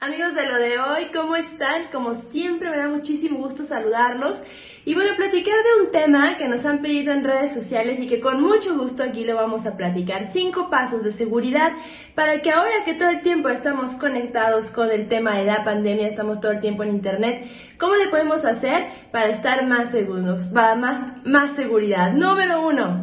Amigos de lo de hoy, ¿cómo están? Como siempre me da muchísimo gusto saludarlos y bueno, platicar de un tema que nos han pedido en redes sociales y que con mucho gusto aquí lo vamos a platicar. Cinco pasos de seguridad para que ahora que todo el tiempo estamos conectados con el tema de la pandemia, estamos todo el tiempo en internet, ¿cómo le podemos hacer para estar más seguros, para más, más seguridad? Número uno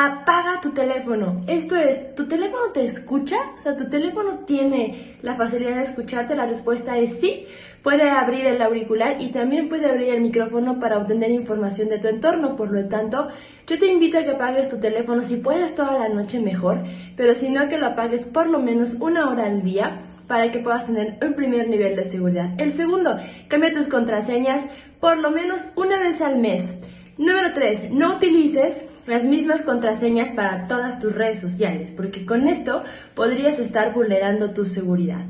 apaga tu teléfono. Esto es, ¿tu teléfono te escucha? O sea, ¿tu teléfono tiene la facilidad de escucharte? La respuesta es sí. Puede abrir el auricular y también puede abrir el micrófono para obtener información de tu entorno. Por lo tanto, yo te invito a que apagues tu teléfono si puedes toda la noche mejor, pero si no, que lo apagues por lo menos una hora al día para que puedas tener un primer nivel de seguridad. El segundo, cambia tus contraseñas por lo menos una vez al mes. Número 3. No utilices las mismas contraseñas para todas tus redes sociales, porque con esto podrías estar vulnerando tu seguridad.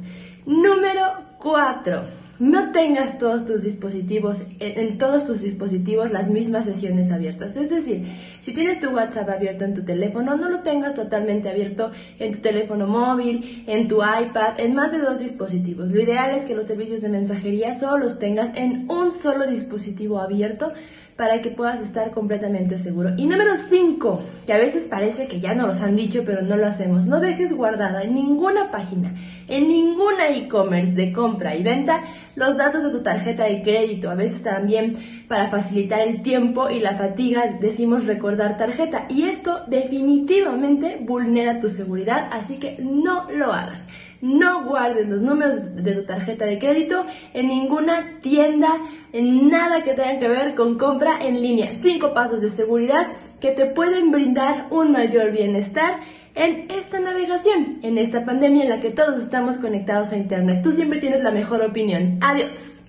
Número 4. No tengas todos tus dispositivos, en todos tus dispositivos las mismas sesiones abiertas. Es decir, si tienes tu WhatsApp abierto en tu teléfono, no lo tengas totalmente abierto en tu teléfono móvil, en tu iPad, en más de dos dispositivos. Lo ideal es que los servicios de mensajería solo los tengas en un solo dispositivo abierto para que puedas estar completamente seguro. Y número 5, que a veces parece que ya nos los han dicho, pero no lo hacemos. No dejes guardado en ninguna página, en ninguna e-commerce de compra y venta, los datos de tu tarjeta de crédito. A veces también para facilitar el tiempo y la fatiga decimos recordar tarjeta. Y esto definitivamente vulnera tu seguridad, así que no lo hagas. No guardes los números de tu tarjeta de crédito en ninguna tienda, en nada que tenga que ver con compra en línea. Cinco pasos de seguridad que te pueden brindar un mayor bienestar en esta navegación, en esta pandemia en la que todos estamos conectados a Internet. Tú siempre tienes la mejor opinión. Adiós.